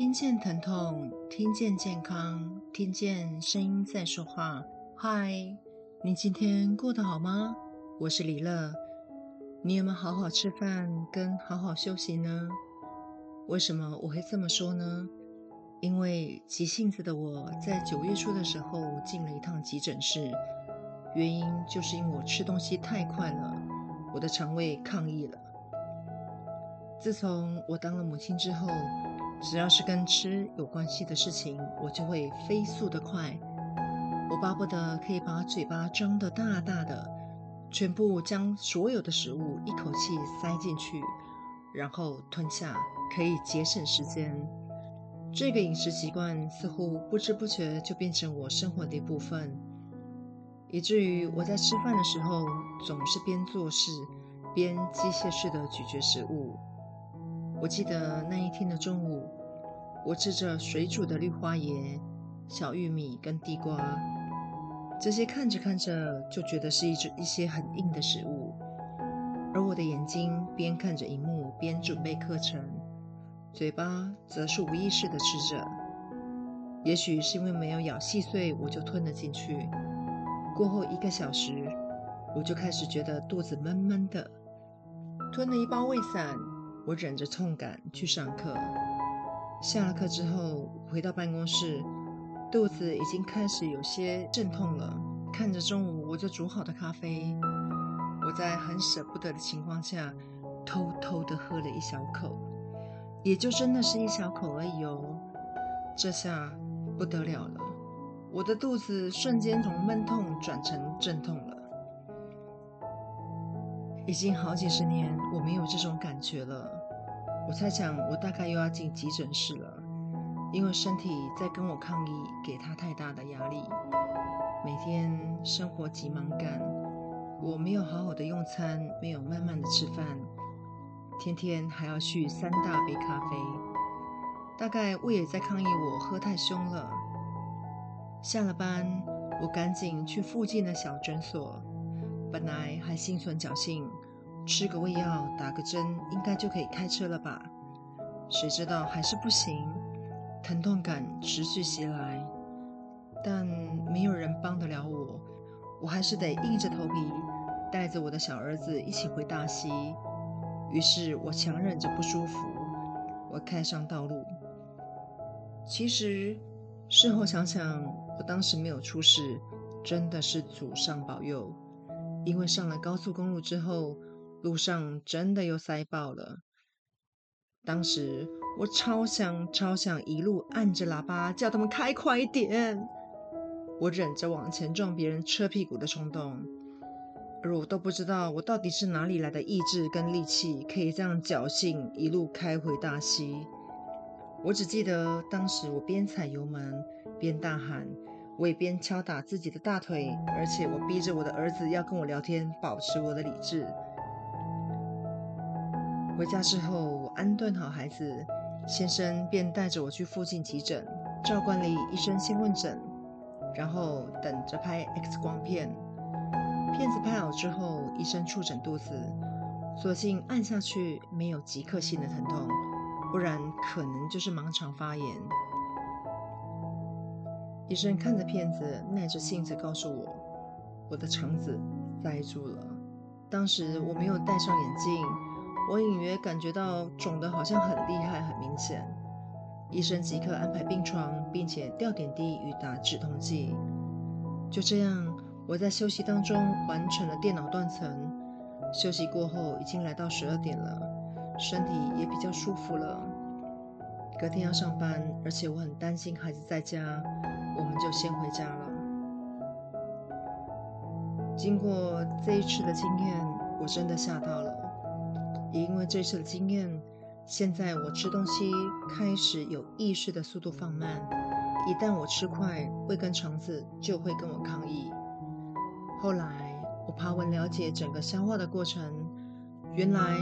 听见疼痛，听见健康，听见声音在说话。嗨，你今天过得好吗？我是李乐。你有没有好好吃饭跟好好休息呢？为什么我会这么说呢？因为急性子的我在九月初的时候进了一趟急诊室，原因就是因为我吃东西太快了，我的肠胃抗议了。自从我当了母亲之后，只要是跟吃有关系的事情，我就会飞速的快。我巴不得可以把嘴巴张得大大的，全部将所有的食物一口气塞进去，然后吞下，可以节省时间。这个饮食习惯似乎不知不觉就变成我生活的一部分，以至于我在吃饭的时候总是边做事边机械式的咀嚼食物。我记得那一天的中午，我吃着水煮的绿花椰、小玉米跟地瓜，这些看着看着就觉得是一一些很硬的食物，而我的眼睛边看着荧幕边准备课程，嘴巴则是无意识的吃着。也许是因为没有咬细碎，我就吞了进去。过后一个小时，我就开始觉得肚子闷闷的，吞了一包胃散。我忍着痛感去上课，下了课之后回到办公室，肚子已经开始有些阵痛了。看着中午我就煮好的咖啡，我在很舍不得的情况下，偷偷的喝了一小口，也就真的是一小口而已哦。这下不得了了，我的肚子瞬间从闷痛转成阵痛了。已经好几十年我没有这种感觉了，我猜想我大概又要进急诊室了，因为身体在跟我抗议，给他太大的压力。每天生活急忙赶，我没有好好的用餐，没有慢慢的吃饭，天天还要续三大杯咖啡，大概胃也在抗议我喝太凶了。下了班，我赶紧去附近的小诊所。本来还心存侥幸，吃个胃药，打个针，应该就可以开车了吧？谁知道还是不行，疼痛感持续袭来，但没有人帮得了我，我还是得硬着头皮带着我的小儿子一起回大溪。于是我强忍着不舒服，我开上道路。其实事后想想，我当时没有出事，真的是祖上保佑。因为上了高速公路之后，路上真的又塞爆了。当时我超想超想一路按着喇叭叫他们开快一点，我忍着往前撞别人车屁股的冲动，而我都不知道我到底是哪里来的意志跟力气，可以这样侥幸一路开回大溪。我只记得当时我边踩油门边大喊。我也边敲打自己的大腿，而且我逼着我的儿子要跟我聊天，保持我的理智。回家之后，我安顿好孩子，先生便带着我去附近急诊。照惯例，医生先问诊，然后等着拍 X 光片。片子拍好之后，医生触诊肚子，索性按下去没有即刻性的疼痛，不然可能就是盲肠发炎。医生看着片子，耐着性子告诉我，我的肠子塞住了。当时我没有戴上眼镜，我隐约感觉到肿得好像很厉害、很明显。医生即刻安排病床，并且吊点滴与打止痛剂。就这样，我在休息当中完成了电脑断层。休息过后，已经来到十二点了，身体也比较舒服了。隔天要上班，而且我很担心孩子在家。我们就先回家了。经过这一次的经验，我真的吓到了。也因为这次的经验，现在我吃东西开始有意识的速度放慢。一旦我吃快，胃跟肠子就会跟我抗议。后来我爬文了解整个消化的过程，原来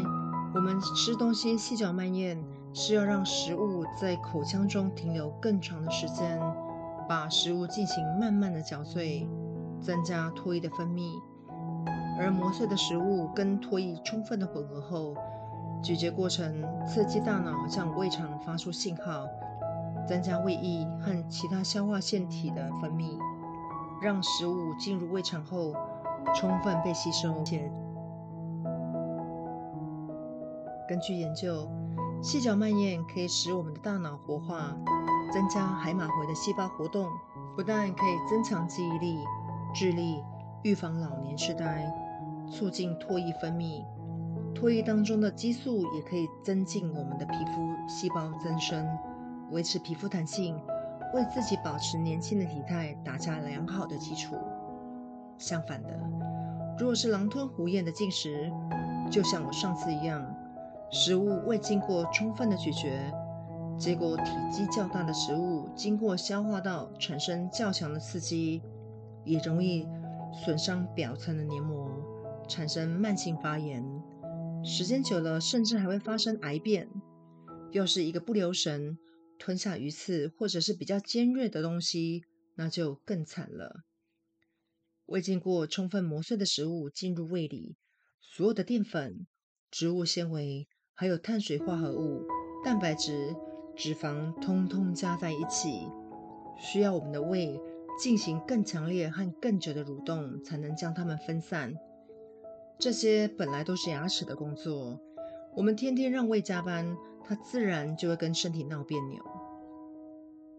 我们吃东西细嚼慢咽是要让食物在口腔中停留更长的时间。把食物进行慢慢的嚼碎，增加唾液的分泌，而磨碎的食物跟唾液充分的混合后，咀嚼过程刺激大脑向胃肠发出信号，增加胃液和其他消化腺体的分泌，让食物进入胃肠后充分被吸收。根据研究，细嚼慢咽可以使我们的大脑活化，增加海马回的细胞活动，不但可以增强记忆力、智力，预防老年痴呆，促进唾液分泌。唾液当中的激素也可以增进我们的皮肤细胞增生。维持皮肤弹性，为自己保持年轻的体态打下良好的基础。相反的，如果是狼吞虎咽的进食，就像我上次一样，食物未经过充分的咀嚼，结果体积较大的食物经过消化道产生较强的刺激，也容易损伤表层的黏膜，产生慢性发炎。时间久了，甚至还会发生癌变。要是一个不留神，吞下鱼刺或者是比较尖锐的东西，那就更惨了。未经过充分磨碎的食物进入胃里，所有的淀粉、植物纤维，还有碳水化合物、蛋白质、脂肪，通通加在一起，需要我们的胃进行更强烈和更久的蠕动，才能将它们分散。这些本来都是牙齿的工作，我们天天让胃加班。它自然就会跟身体闹别扭，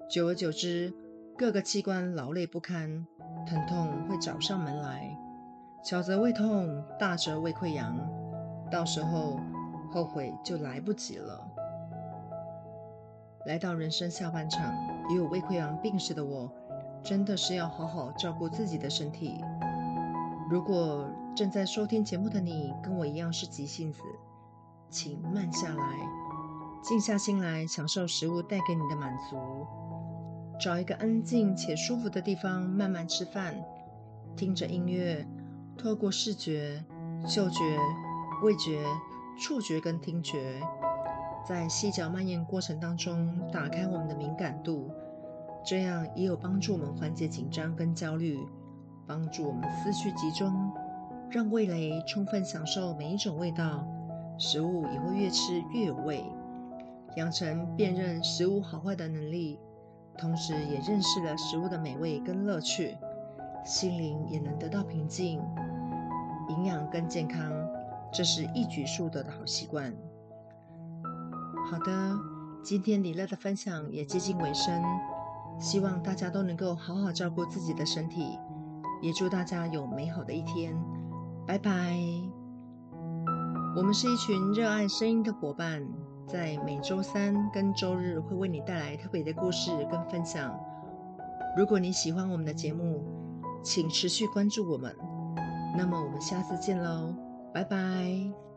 久而久之，各个器官劳累不堪，疼痛会找上门来，小则胃痛，大则胃溃疡，到时候后悔就来不及了。来到人生下半场，也有胃溃疡病史的我，真的是要好好照顾自己的身体。如果正在收听节目的你跟我一样是急性子，请慢下来。静下心来，享受食物带给你的满足。找一个安静且舒服的地方，慢慢吃饭，听着音乐，透过视觉、嗅觉、味觉、触觉跟听觉，在细嚼慢咽过程当中，打开我们的敏感度，这样也有帮助我们缓解紧张跟焦虑，帮助我们思绪集中，让味蕾充分享受每一种味道，食物也会越吃越有味。养成辨认食物好坏的能力，同时也认识了食物的美味跟乐趣，心灵也能得到平静。营养跟健康，这是一举数得的好习惯。好的，今天李乐的分享也接近尾声，希望大家都能够好好照顾自己的身体，也祝大家有美好的一天。拜拜。我们是一群热爱声音的伙伴。在每周三跟周日会为你带来特别的故事跟分享。如果你喜欢我们的节目，请持续关注我们。那么我们下次见喽，拜拜。